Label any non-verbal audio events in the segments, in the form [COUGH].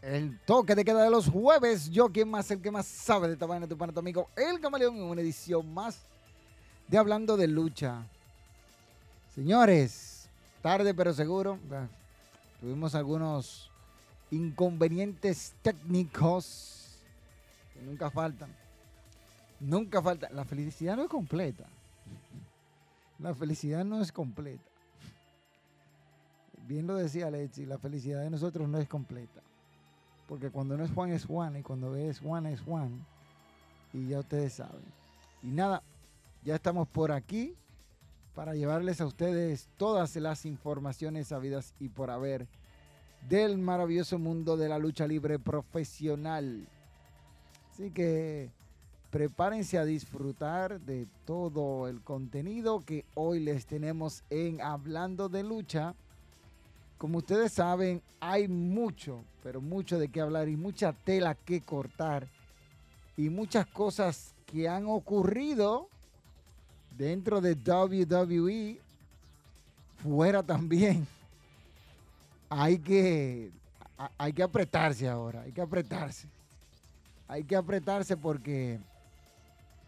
El toque de queda de los jueves. Yo, quien más, el que más sabe de esta vaina, tu pana, tu amigo, el camaleón, en una edición más de Hablando de Lucha. Señores, tarde pero seguro. Tuvimos algunos inconvenientes técnicos que nunca faltan. Nunca falta. La felicidad no es completa. La felicidad no es completa bien lo decía Lexi, la felicidad de nosotros no es completa. Porque cuando no es Juan es Juan y cuando es Juan es Juan. Y ya ustedes saben. Y nada, ya estamos por aquí para llevarles a ustedes todas las informaciones sabidas y por haber del maravilloso mundo de la lucha libre profesional. Así que prepárense a disfrutar de todo el contenido que hoy les tenemos en Hablando de Lucha como ustedes saben, hay mucho, pero mucho de qué hablar y mucha tela que cortar y muchas cosas que han ocurrido dentro de WWE, fuera también. Hay que, hay que apretarse ahora, hay que apretarse. Hay que apretarse porque,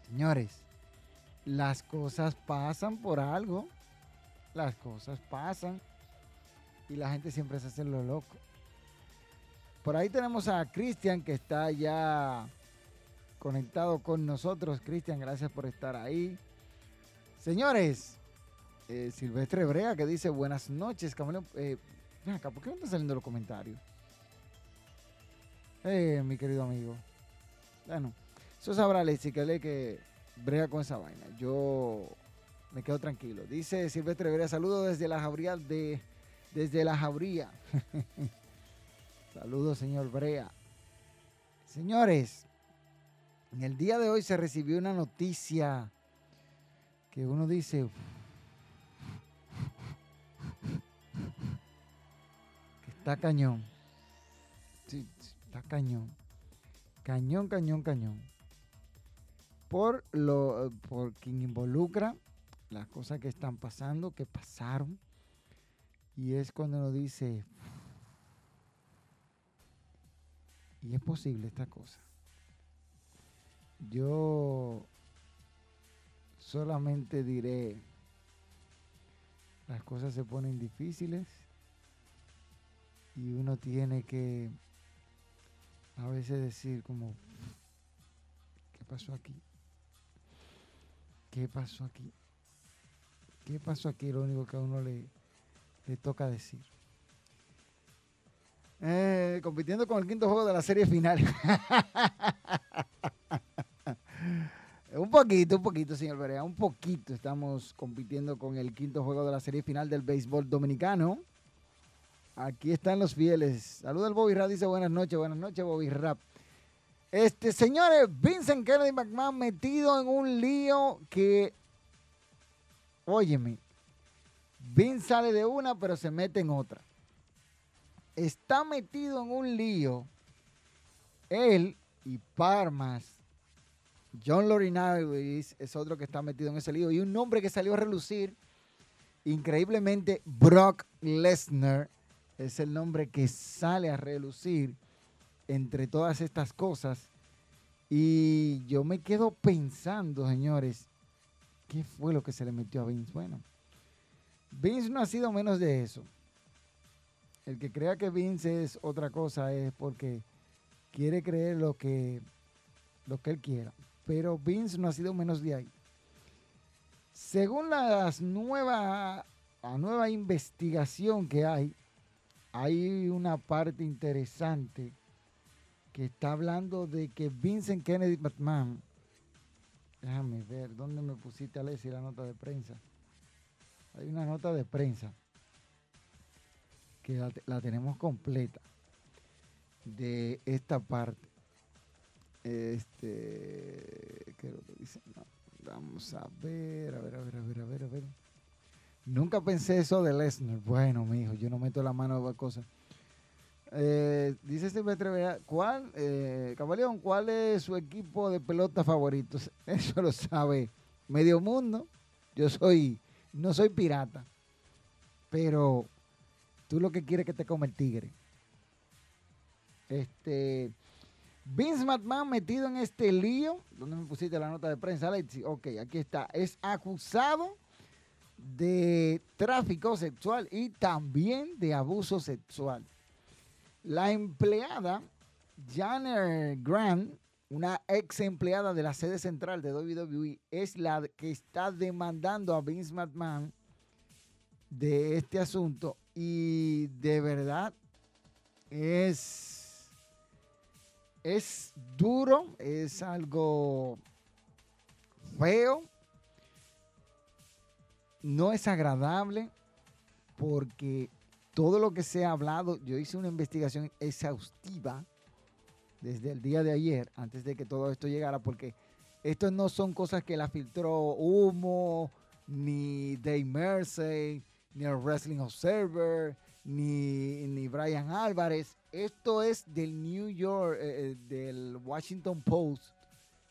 señores, las cosas pasan por algo. Las cosas pasan y la gente siempre se hace lo loco. Por ahí tenemos a Cristian que está ya conectado con nosotros. Cristian, gracias por estar ahí. Señores, eh, Silvestre Brea que dice buenas noches, Camaleón. Eh, acá, ¿por qué no están saliendo los comentarios? Eh, mi querido amigo. Bueno, eso sabrá Lexi que lee que Brea con esa vaina. Yo me quedo tranquilo. Dice Silvestre Brea, saludos desde la jauría de desde la jauría. [LAUGHS] Saludos, señor Brea. Señores, en el día de hoy se recibió una noticia que uno dice, [LAUGHS] que está cañón. Sí, está cañón. Cañón, cañón, cañón. Por lo por quien involucra las cosas que están pasando, que pasaron y es cuando uno dice, y es posible esta cosa. Yo solamente diré, las cosas se ponen difíciles y uno tiene que a veces decir como, ¿qué pasó aquí? ¿Qué pasó aquí? ¿Qué pasó aquí? Lo único que a uno le, le toca decir. Eh, compitiendo con el quinto juego de la serie final. [LAUGHS] un poquito, un poquito, señor Berea, un poquito estamos compitiendo con el quinto juego de la serie final del béisbol dominicano. Aquí están los fieles. Saluda al Bobby Rap, dice buenas noches, buenas noches, Bobby Rap. Este, señores, Vincent Kennedy McMahon metido en un lío que, óyeme, Vince sale de una, pero se mete en otra. Está metido en un lío. Él y Parmas. John Laurinaitis es otro que está metido en ese lío. Y un nombre que salió a relucir. Increíblemente, Brock Lesnar es el nombre que sale a relucir entre todas estas cosas. Y yo me quedo pensando, señores, ¿qué fue lo que se le metió a Vince? Bueno, Vince no ha sido menos de eso. El que crea que Vince es otra cosa es porque quiere creer lo que, lo que él quiera. Pero Vince no ha sido menos de ahí. Según las nueva, la nueva investigación que hay, hay una parte interesante que está hablando de que Vincent Kennedy McMahon, déjame ver, ¿dónde me pusiste, Alessi, la nota de prensa? Hay una nota de prensa que la, tenemos completa de esta parte. Este, ¿qué es lo que dice? vamos a ver, a ver, a ver, a ver, a ver, a ver. Nunca pensé eso de Lesnar. Bueno, mijo, yo no meto la mano a cosas. Eh, dice Silvestre ¿cuál, eh, cuál es su equipo de pelota favorito? [LAUGHS] Eso lo sabe medio mundo. Yo soy, no soy pirata, pero tú lo que quieres es que te come el tigre. Este, Vince McMahon metido en este lío, ¿dónde me pusiste la nota de prensa, Alexi? Ok, aquí está. Es acusado de tráfico sexual y también de abuso sexual. La empleada Janner Grant, una ex empleada de la sede central de WWE, es la que está demandando a Vince McMahon de este asunto y de verdad es es duro, es algo feo, no es agradable porque todo lo que se ha hablado, yo hice una investigación exhaustiva desde el día de ayer, antes de que todo esto llegara, porque esto no son cosas que la filtró Humo, ni Dave Mersey, ni el Wrestling Observer, ni, ni Brian Álvarez. Esto es del New York, eh, eh, del Washington Post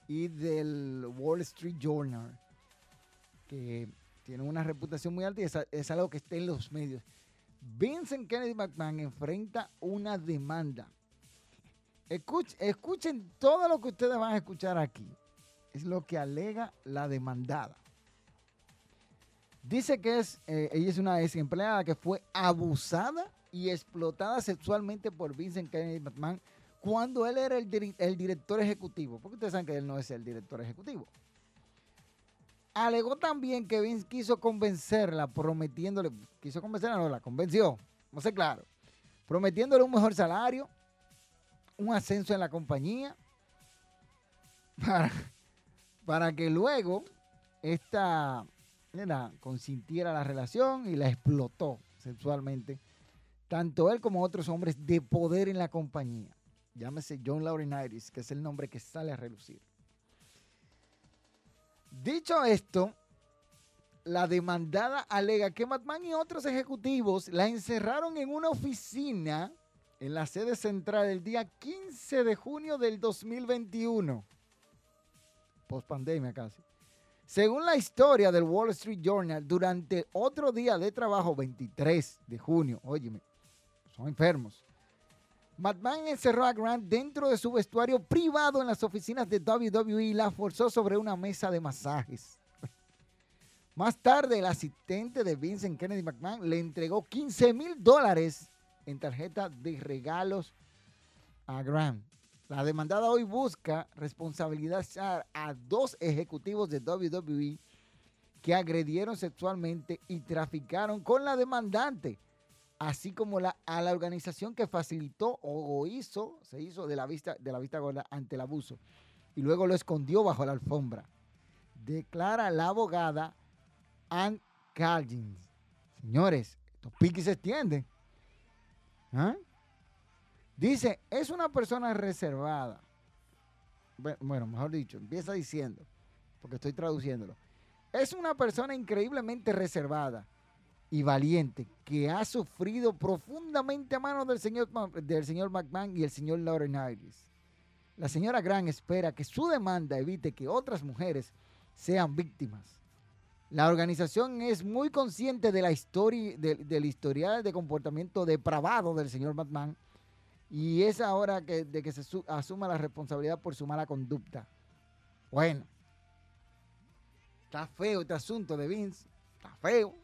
y del Wall Street Journal, que tienen una reputación muy alta y es algo que está en los medios. Vincent Kennedy McMahon enfrenta una demanda. Escuchen, todo lo que ustedes van a escuchar aquí. Es lo que alega la demandada. Dice que es, eh, ella es una ex empleada que fue abusada y explotada sexualmente por Vincent Kennedy McMahon cuando él era el, el director ejecutivo. Porque ustedes saben que él no es el director ejecutivo. Alegó también que Vince quiso convencerla, prometiéndole, quiso convencerla, no, la convenció, no sé claro, prometiéndole un mejor salario, un ascenso en la compañía, para, para que luego esta consintiera la relación y la explotó sexualmente, tanto él como otros hombres de poder en la compañía. Llámese John Laurinaitis, que es el nombre que sale a relucir. Dicho esto, la demandada alega que Matman y otros ejecutivos la encerraron en una oficina en la sede central el día 15 de junio del 2021. Post pandemia casi. Según la historia del Wall Street Journal, durante otro día de trabajo, 23 de junio, óyeme, son enfermos. McMahon encerró a Grant dentro de su vestuario privado en las oficinas de WWE y la forzó sobre una mesa de masajes. [LAUGHS] Más tarde, el asistente de Vincent Kennedy McMahon le entregó 15 mil dólares en tarjeta de regalos a Grant. La demandada hoy busca responsabilizar a dos ejecutivos de WWE que agredieron sexualmente y traficaron con la demandante así como a la organización que facilitó o, hizo, se hizo de la, vista, de la vista gorda ante el abuso y luego lo escondió bajo la alfombra. Declara la abogada Ann Calgins. Señores, estos piques se extienden. ¿Ah? Dice, es una persona reservada. Bueno, mejor dicho, empieza diciendo, porque estoy traduciéndolo. Es una persona increíblemente reservada y valiente que ha sufrido profundamente a manos del señor, del señor McMahon y el señor Lauren Iris. La señora Grant espera que su demanda evite que otras mujeres sean víctimas. La organización es muy consciente de la historia, del historial de comportamiento depravado del señor McMahon y es ahora que, de que se asuma la responsabilidad por su mala conducta. Bueno, está feo este asunto de Vince, está feo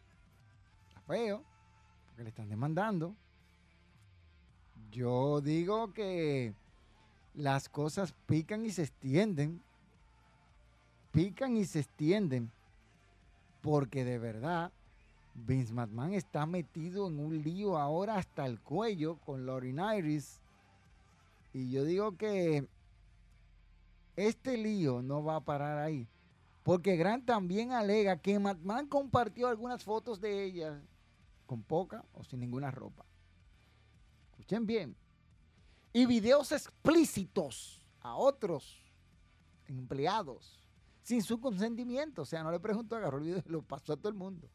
feo, porque le están demandando. Yo digo que las cosas pican y se extienden. Pican y se extienden. Porque de verdad, Vince McMahon está metido en un lío ahora hasta el cuello con Lauren Iris. Y yo digo que este lío no va a parar ahí. Porque Grant también alega que McMahon compartió algunas fotos de ella con poca o sin ninguna ropa. Escuchen bien. Y videos explícitos a otros empleados sin su consentimiento. O sea, no le preguntó, agarró el video y lo pasó a todo el mundo.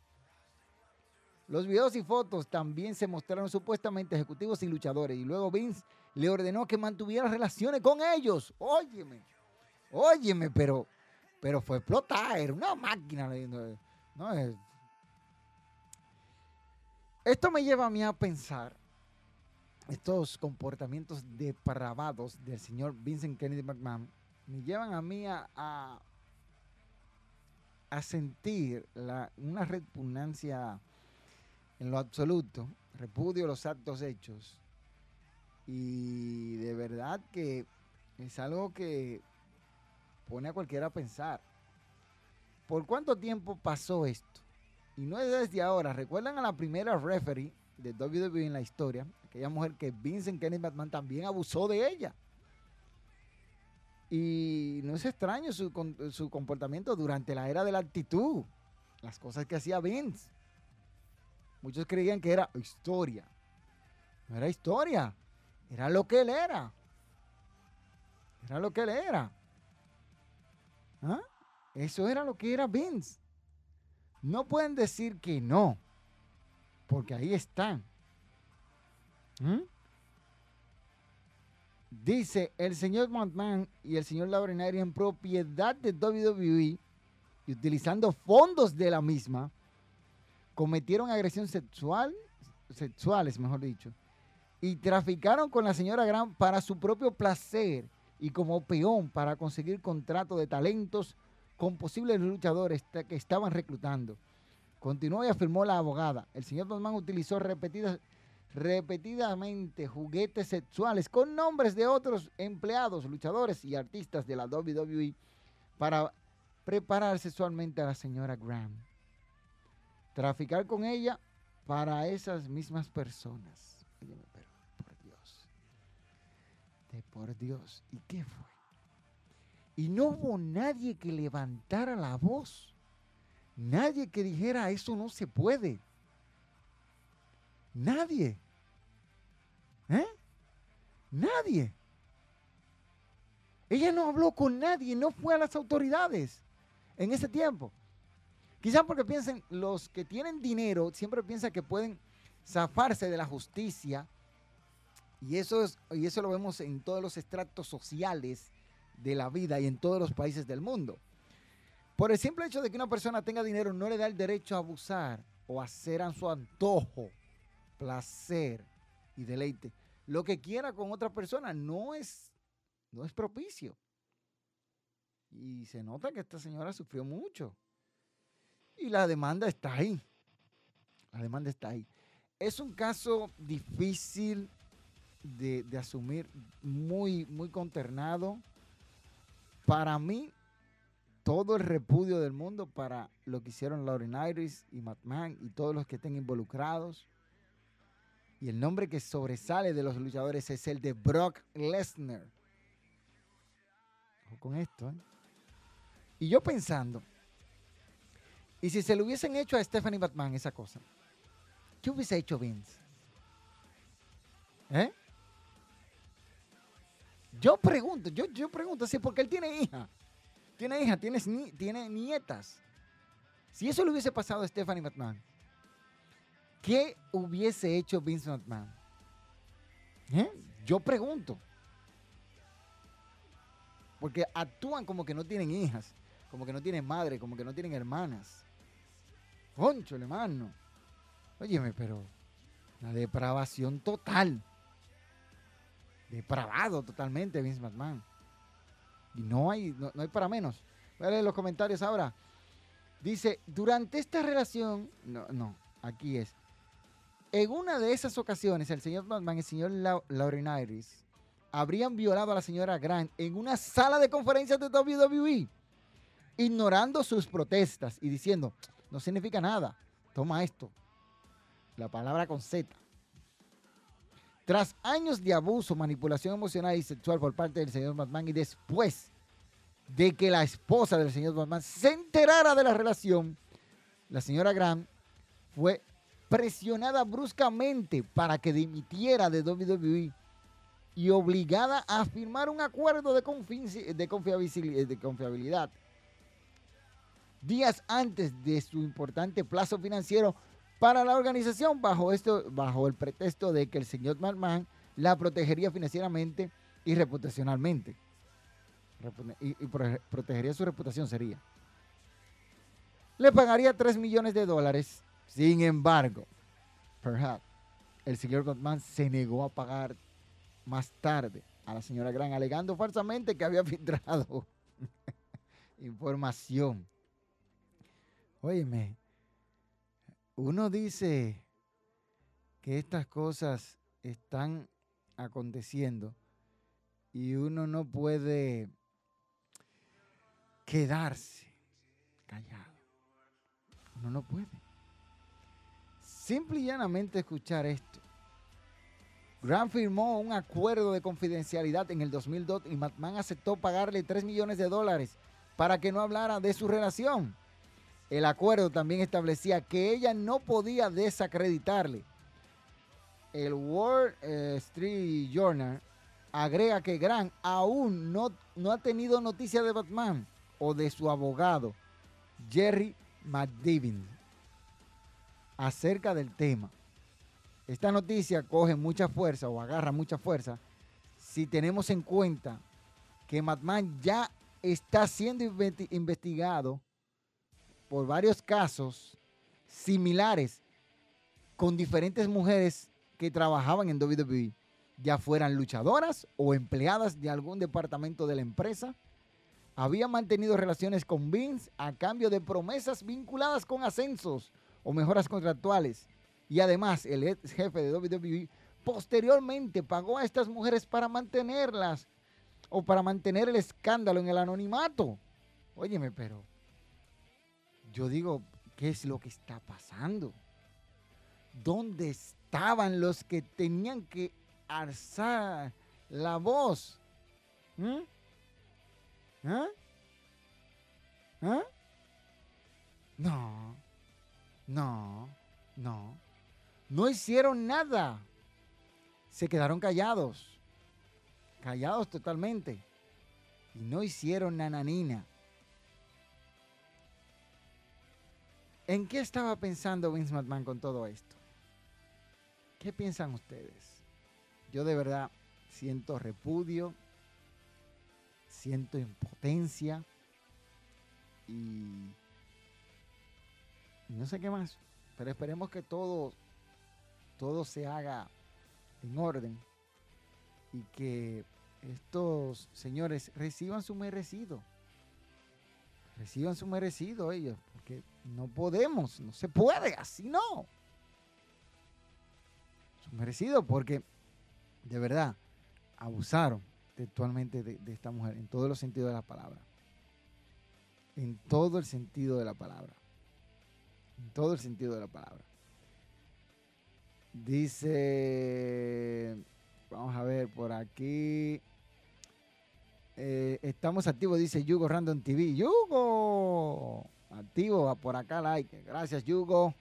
Los videos y fotos también se mostraron supuestamente ejecutivos y luchadores. Y luego Vince le ordenó que mantuviera relaciones con ellos. Óyeme, óyeme, pero, pero fue explotar, era una máquina. Esto me lleva a mí a pensar estos comportamientos depravados del señor Vincent Kennedy McMahon me llevan a mí a, a, sentir una repugnancia en lo absoluto, repudio los actos hechos. Y de verdad que es algo que pone a cualquiera a pensar. ¿Por cuánto tiempo pasó esto? Y no es desde ahora. ¿Recuerdan a la primera referee de WWE en la historia? Aquella mujer que Vincent Kennedy Batman también abusó de ella. Y no es extraño su, su comportamiento durante la era de la actitud. Las cosas que hacía Vince. Muchos creían que era historia. No era historia. Era lo que él era. Era lo que él era. ¿Ah? Eso era lo que era Vince. No pueden decir que no. Porque ahí están. ¿Mm? Dice el señor Montman y el señor Laurinari en propiedad de WWE y utilizando fondos de la misma cometieron agresión sexual, sexuales, mejor dicho, y traficaron con la señora Grant para su propio placer y como peón para conseguir contrato de talentos con posibles luchadores que estaban reclutando. Continuó y afirmó la abogada. El señor Batman utilizó repetidas, repetidamente juguetes sexuales con nombres de otros empleados, luchadores y artistas de la WWE para preparar sexualmente a la señora Graham traficar con ella para esas mismas personas. por Dios, de por Dios, ¿y qué fue? Y no hubo nadie que levantara la voz, nadie que dijera, eso no se puede. Nadie. ¿Eh? Nadie. Ella no habló con nadie, no fue a las autoridades en ese tiempo. Quizás porque piensen, los que tienen dinero siempre piensan que pueden zafarse de la justicia. Y eso, es, y eso lo vemos en todos los estratos sociales de la vida y en todos los países del mundo. Por el simple hecho de que una persona tenga dinero no le da el derecho a abusar o hacer a su antojo, placer y deleite. Lo que quiera con otra persona no es, no es propicio. Y se nota que esta señora sufrió mucho. Y la demanda está ahí. La demanda está ahí. Es un caso difícil de, asumir, muy, muy conternado. Para mí, todo el repudio del mundo para lo que hicieron Lauren Iris y Matt y todos los que estén involucrados. Y el nombre que sobresale de los luchadores es el de Brock Lesnar. Con esto, ¿eh? Y yo pensando, y si se lo hubiesen hecho a Stephanie Batman esa cosa, ¿qué hubiese hecho Vince? ¿Eh? Yo pregunto, yo, yo pregunto, sí, porque él tiene hija. Tiene hija, tiene, tiene nietas. Si eso le hubiese pasado a Stephanie Batman, ¿qué hubiese hecho Vince McMahon? ¿Eh? Yo pregunto. Porque actúan como que no tienen hijas, como que no tienen madre, como que no tienen hermanas. Concho, hermano. Óyeme, pero la depravación total. Depravado totalmente, Vince McMahon. Y no hay, no, hay para menos. Voy a leer los comentarios ahora. Dice, durante esta relación, no, no, aquí es. En una de esas ocasiones, el señor McMahon y el señor Lauren Iris habrían violado a la señora Grant en una sala de conferencias de WWE, ignorando sus protestas y diciendo, no significa nada. Toma esto. La palabra con Z. Tras años de abuso, manipulación emocional y sexual por parte del señor Batman y después de que la esposa del señor Batman se enterara de la relación, la señora Grant fue presionada bruscamente para que dimitiera de WWE y obligada a firmar un acuerdo de, de, confiabilidad. Días antes de su importante plazo financiero para la organización, bajo, esto, bajo el pretexto de que el señor McMahon la protegería financieramente y reputacionalmente. Y, protegería su reputación, sería. Le pagaría 3 millones de dólares. Sin embargo, perhaps, el señor Gottman se negó a pagar más tarde a la señora Gran, alegando falsamente que había [LAUGHS] filtrado [LAUGHS] información. Óyeme, uno dice que estas cosas están aconteciendo y uno no puede quedarse callado. Uno no puede. Simple y llanamente escuchar esto Grant firmó un acuerdo de confidencialidad en el 2002 y McMahon aceptó pagarle 3 millones de dólares para que no hablara de su relación. El acuerdo también establecía que ella no podía desacreditarle. El Wall eh, Street Journal agrega que Grant aún no, no ha tenido noticia de Batman o de su abogado, Jerry McDivin, acerca del tema. Esta noticia coge mucha fuerza o agarra mucha fuerza si tenemos en cuenta que Matman ya está siendo investigado por varios casos similares con diferentes mujeres que trabajaban en WWE, ya fueran luchadoras o empleadas de algún departamento de la empresa. Habían mantenido relaciones con Vince a cambio de promesas vinculadas con ascensos o mejoras contractuales y además, el ex jefe de WWE posteriormente pagó a estas mujeres para mantenerlas o para mantener el escándalo en el anonimato. Óyeme, pero yo digo, ¿qué es lo que está pasando? ¿Dónde estaban los que tenían que alzar la voz? ¿Mm? ¿Ah? ¿Ah? No, no, no no hicieron nada. Se quedaron callados. Callados totalmente. Y no hicieron nananina. ¿En qué estaba pensando Vince McMahon con todo esto? ¿Qué piensan ustedes? Yo de verdad siento repudio, siento impotencia y no sé qué más. Pero esperemos que todos todo se haga en orden y que estos señores reciban su merecido. Reciban su merecido ellos, porque no podemos, no se puede, así no. Merecido, porque de verdad abusaron textualmente de, de esta mujer, en todos los sentidos de la palabra. En todo el sentido de la palabra. En todo el sentido de la palabra. Dice, vamos a ver por aquí. Eh, estamos activos, dice Yugo Random TV. Yugo, activo por acá, like. Gracias, Yugo.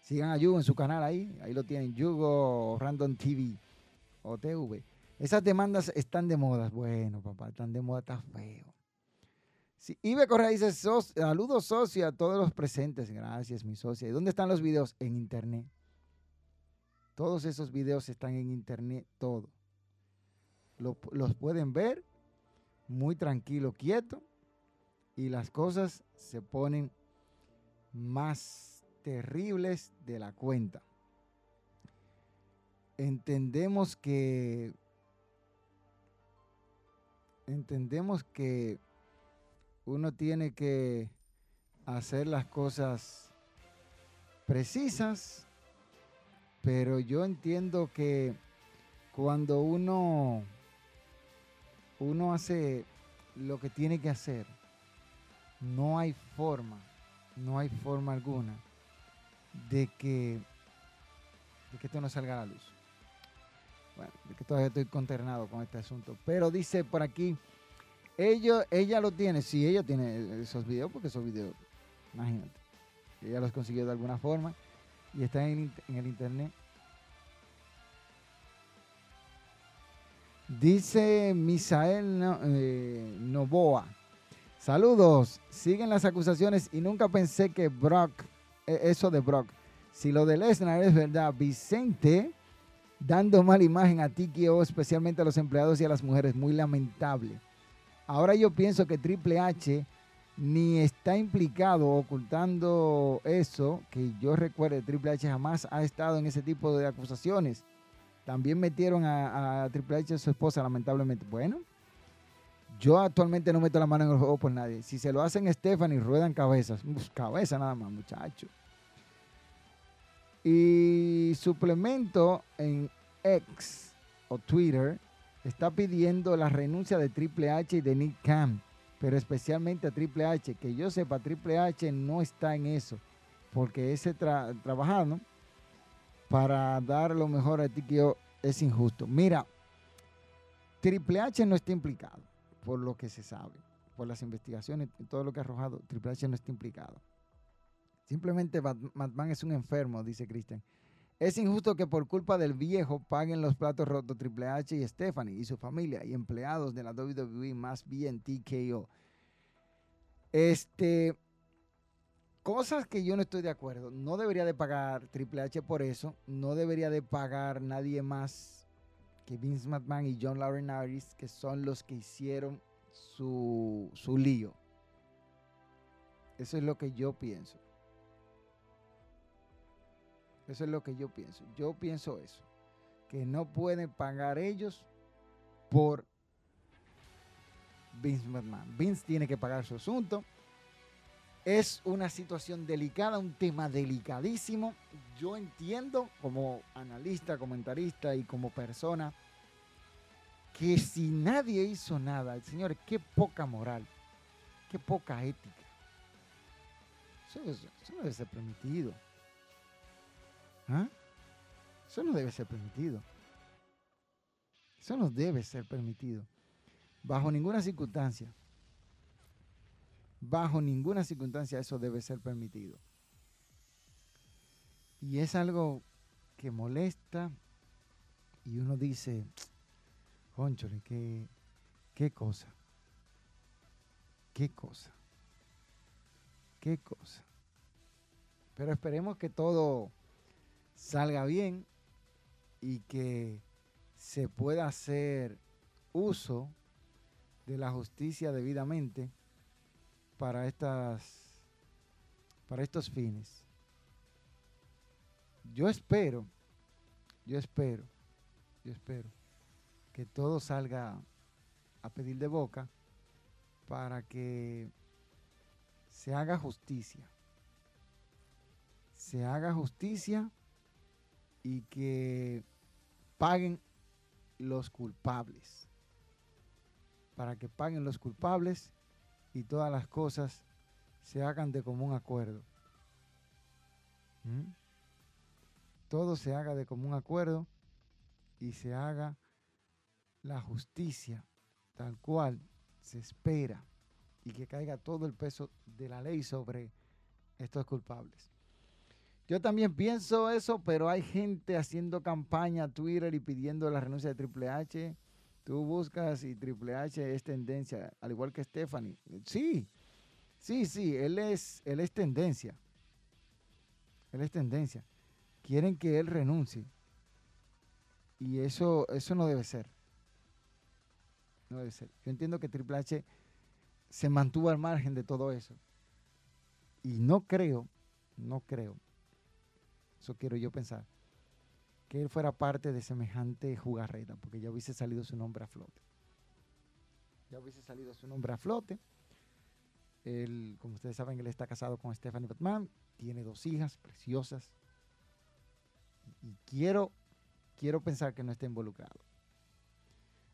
Sigan a Yugo en su canal ahí. Ahí lo tienen, Yugo Random TV o TV. Esas demandas están de moda. Bueno, papá, están de moda, está feo. Sí, Ibe Correa dice, saludos socia a todos los presentes. Gracias, mi socia. ¿Y dónde están los videos? En internet. Todos esos videos están en internet, todo. los pueden ver muy tranquilo, quieto, y las cosas se ponen más terribles de la cuenta. Entendemos que entendemos que uno tiene que hacer las cosas precisas pero yo entiendo que cuando uno, uno hace lo que tiene que hacer, no hay forma, no hay forma alguna de que, de que esto no salga a la luz. Bueno, que todavía estoy consternado con este asunto. Pero dice por aquí, ella, ella lo tiene, sí, ella tiene esos videos, porque esos videos, imagínate, ella los consiguió de alguna forma y están en, el internet. Dice Misael eh, Novoa. Saludos. Siguen las acusaciones y nunca pensé que Brock, e, eso de Brock, si lo de Lesnar es verdad, Vicente dando mala imagen a TKO, especialmente a los empleados y a las mujeres, muy lamentable. Ahora yo pienso que Triple H ni está implicado ocultando eso, que yo recuerde, Triple H jamás ha estado en ese tipo de acusaciones. También metieron a, Triple H a su esposa, lamentablemente. Bueno, yo actualmente no meto la mano en el juego por nadie. Si se lo hacen Stephanie, ruedan cabezas. cabeza nada más, muchacho. Y suplemento en X o Twitter está pidiendo la renuncia de Triple H y de Nick Khan pero especialmente a Triple H, que yo sepa, Triple H no está en eso, porque ese trabajando para dar lo mejor a que es injusto. Mira, Triple H no está implicado, por lo que se sabe, por las investigaciones todo lo que ha arrojado, Triple H no está implicado. Simplemente Batman es un enfermo, dice Christian. Es injusto que por culpa del viejo paguen los platos rotos Triple H y Stephanie y su familia y empleados de la WWE más bien TKO. Este, cosas que yo no estoy de acuerdo. No debería de pagar Triple H por eso. No debería de pagar nadie más que Vince McMahon y John Laurinaitis, que son los que hicieron su, su lío. Eso es lo que yo pienso. Eso es lo que yo pienso. Yo pienso eso. Que no pueden pagar ellos por Vince McMahon. Vince tiene que pagar su asunto. Es una situación delicada, un tema delicadísimo. Yo entiendo como analista, comentarista y como persona que si nadie hizo nada, señores, qué poca moral, qué poca ética. Eso, no debe ser permitido. ¿Ah? Eso no debe ser permitido. Eso no debe ser permitido. Bajo ninguna circunstancia. Bajo ninguna circunstancia eso debe ser permitido. Y es algo que molesta y uno dice, conchole, qué, qué cosa. Qué cosa. Qué cosa. Pero esperemos que todo salga bien y que se pueda hacer uso de la justicia debidamente para estas para estos fines. Yo espero, yo espero, yo espero que todo salga a pedir de boca para que se haga justicia. Se haga justicia y que paguen los culpables. Para que paguen los culpables y todas las cosas se hagan de común acuerdo. ¿Mm? Todo se haga de común acuerdo y se haga la justicia tal cual se espera y que caiga todo el peso de la ley sobre estos culpables. Yo también pienso eso, pero hay gente haciendo campaña a Twitter y pidiendo la renuncia de Triple H. Tú buscas y Triple H es tendencia, al igual que Stephanie. Sí, sí, sí, él es, él es tendencia. Él es tendencia. Quieren que él renuncie. Y eso, eso no debe ser. No debe ser. Yo entiendo que Triple H se mantuvo al margen de todo eso. Y no creo, no creo eso quiero yo pensar. Que él fuera parte de semejante jugarreta, porque ya hubiese salido su nombre a flote. Ya hubiese salido su nombre a flote. Él, como ustedes saben, él está casado con Stephanie Batman, tiene dos hijas preciosas. Y quiero, quiero pensar que no está involucrado.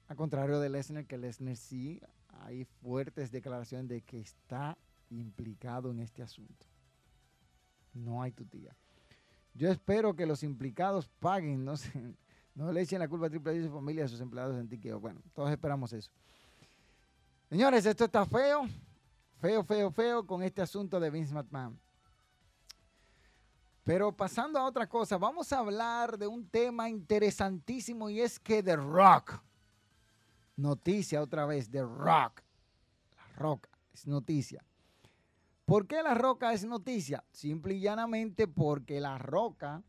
A contrario de Lesnar, que Lesnar sí hay fuertes declaraciones de que está implicado en este asunto. No hay tu tía. Yo espero que los implicados paguen, no [LAUGHS] No le echen la culpa a Triple H y su familia y a sus empleados en tiqueo. Bueno, todos esperamos eso. Señores, esto está feo. Feo, feo, feo con este asunto de Vince McMahon. Pero pasando a otra cosa, vamos a hablar de un tema interesantísimo y es que The Rock, noticia otra vez, The Rock, la roca es noticia. ¿Por qué la roca es noticia? Simple y llanamente porque la roca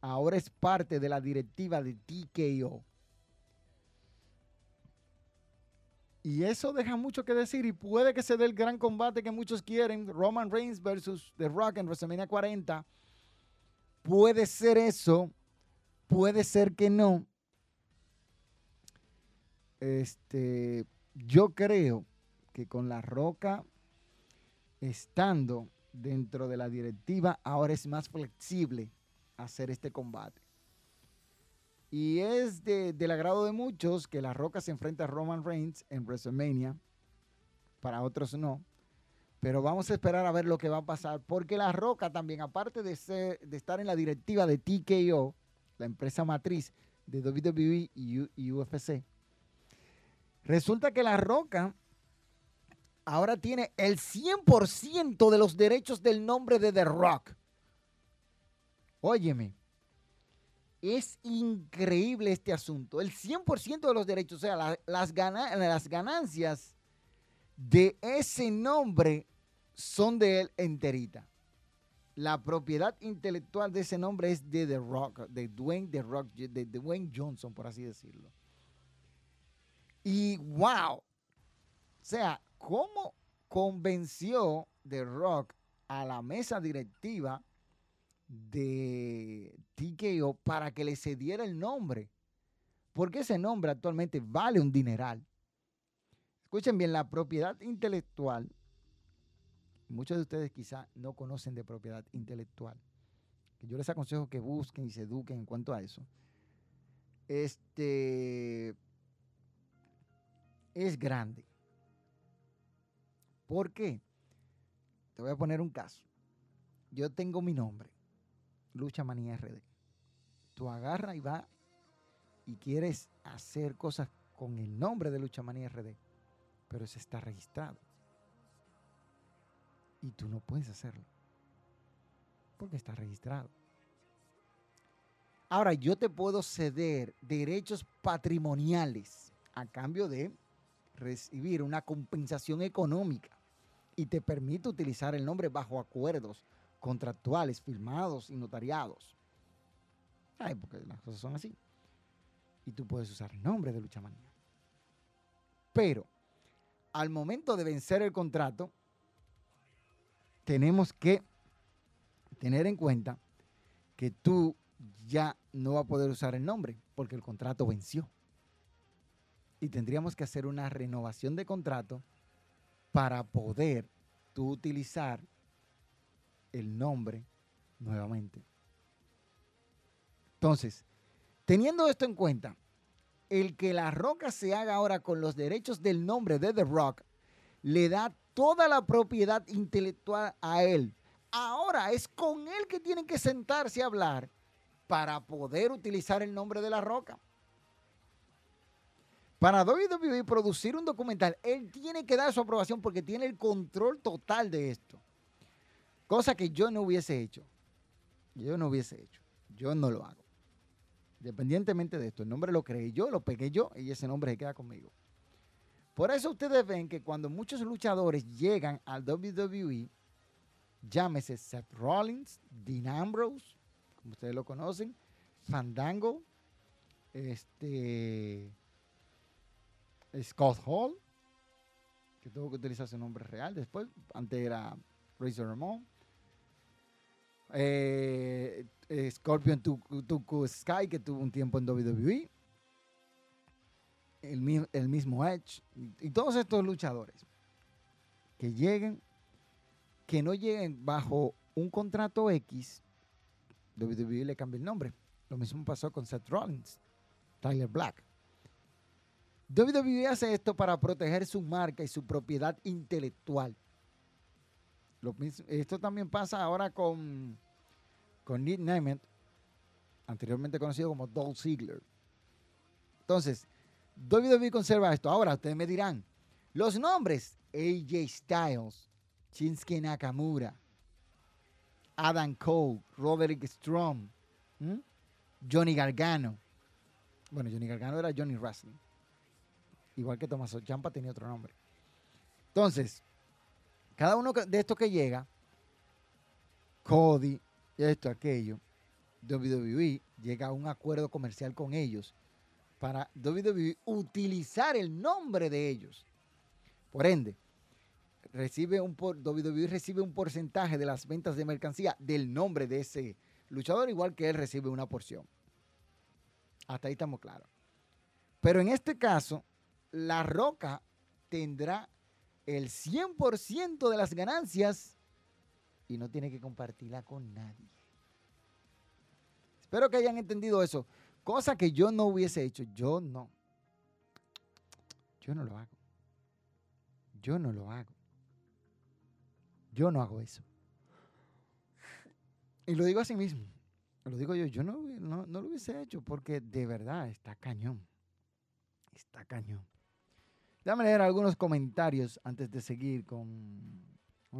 ahora es parte de la directiva de TKO. Y eso deja mucho que decir y puede que se dé el gran combate que muchos quieren, Roman Reigns versus The Rock en WrestleMania 40. Puede ser eso, puede ser que no. Este, yo creo que con La Roca estando dentro de la directiva, ahora es más flexible hacer este combate. Y es del agrado de muchos que La Roca se enfrenta a Roman Reigns en WrestleMania. Para otros no. Pero vamos a esperar a ver lo que va a pasar. Porque La Roca también, aparte de, estar en la directiva de TKO, la empresa matriz de WWE y, UFC, resulta que La Roca ahora tiene el 100% de los derechos del nombre de The Rock. Óyeme, es increíble este asunto. El 100% de los derechos, o sea, las, las ganancias de ese nombre son de él enterita. La propiedad intelectual de ese nombre es de The Rock, de Dwayne The Rock, de Dwayne Johnson, por así decirlo. Y wow, o sea, ¿cómo convenció The Rock a la mesa directiva de TKO para que le cediera el nombre. Porque ese nombre actualmente vale un dineral. Escuchen bien, la propiedad intelectual, muchos de ustedes quizá no conocen de propiedad intelectual. Yo les aconsejo que busquen y se eduquen en cuanto a eso. Este es grande. ¿Por qué? Te voy a poner un caso. Yo tengo mi nombre Lucha Manía RD. Tú agarras y vas y quieres hacer cosas con el nombre de Lucha Manía RD, pero ese está registrado. Y tú no puedes hacerlo. Porque está registrado. Ahora, yo te puedo ceder derechos patrimoniales a cambio de recibir una compensación económica y te permite utilizar el nombre bajo acuerdos contractuales, firmados y notariados. Ay, porque las cosas son así. Y tú puedes usar el nombre de Lucha Manía. Pero al momento de vencer el contrato, tenemos que tener en cuenta que tú ya no vas a poder usar el nombre porque el contrato venció. Y tendríamos que hacer una renovación de contrato para poder tú utilizar el nombre nuevamente. Entonces, teniendo esto en cuenta, el que la roca se haga ahora con los derechos del nombre de The Rock le da toda la propiedad intelectual a él. Ahora es con él que tienen que sentarse a hablar para poder utilizar el nombre de la roca. Para WWE producir un documental, él tiene que dar su aprobación porque tiene el control total de esto. Cosa que yo no hubiese hecho. Yo no hubiese hecho. Yo no lo hago. Independientemente de esto, el nombre lo creé yo, lo pegué yo y ese nombre se queda conmigo. Por eso ustedes ven que cuando muchos luchadores llegan al WWE, llámese Seth Rollins, Dean Ambrose, como ustedes lo conocen, Fandango, este, Scott Hall, que tuvo que utilizar su nombre real después, antes era Razor Ramon, eh, eh, Scorpion Tuku Sky, que tuvo un tiempo en WWE. El, mismo Edge. Y, todos estos luchadores que lleguen, que no lleguen bajo un contrato X, WWE le cambia el nombre. Lo mismo pasó con Seth Rollins, Tyler Black. WWE hace esto para proteger su marca y su propiedad intelectual. esto también pasa ahora con con Nick Nemeth, anteriormente conocido como Dolph Ziggler. Entonces, WWE conserva esto. Ahora ustedes me dirán, los nombres AJ Styles, Shinsuke Nakamura, Adam Cole, Roderick Strong, Johnny Gargano. Bueno, Johnny Gargano era Johnny Wrestling. Igual que Tommaso Ciampa tenía otro nombre. Entonces, cada uno de estos que llega, Cody, esto, aquello, WWE llega a un acuerdo comercial con ellos para WWE utilizar el nombre de ellos. Por ende, recibe un WWE recibe un porcentaje de las ventas de mercancía del nombre de ese luchador, igual que él recibe una porción. Hasta ahí estamos claros. Pero en este caso, La Roca tendrá el 100% de las ganancias y no tiene que compartirla con nadie. Espero que hayan entendido eso. Cosa que yo no hubiese hecho. Yo no. Yo no lo hago. Yo no lo hago. Yo no hago eso. Y lo digo así mismo. Lo digo yo, yo no, no, lo hubiese hecho porque de verdad está cañón. Está cañón. Déjame leer algunos comentarios antes de seguir con,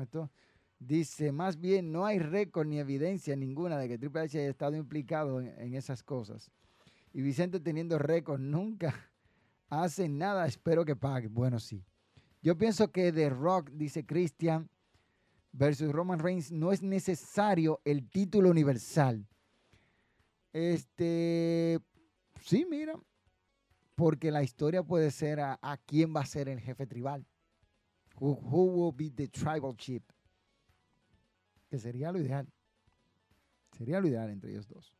esto. Dice, más bien no hay récord ni evidencia ninguna de que Triple H haya estado implicado en, esas cosas. Y Vicente teniendo récord nunca [LAUGHS] hace nada, espero que pague. Bueno, sí. Yo pienso que The Rock, dice Christian, versus Roman Reigns, no es necesario el título universal. Este, sí, mira, porque la historia puede ser a, quién va a ser el jefe tribal. Who, will be the tribal chief? Que sería lo ideal. Sería lo ideal entre ellos dos.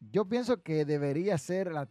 Yo pienso que debería ser la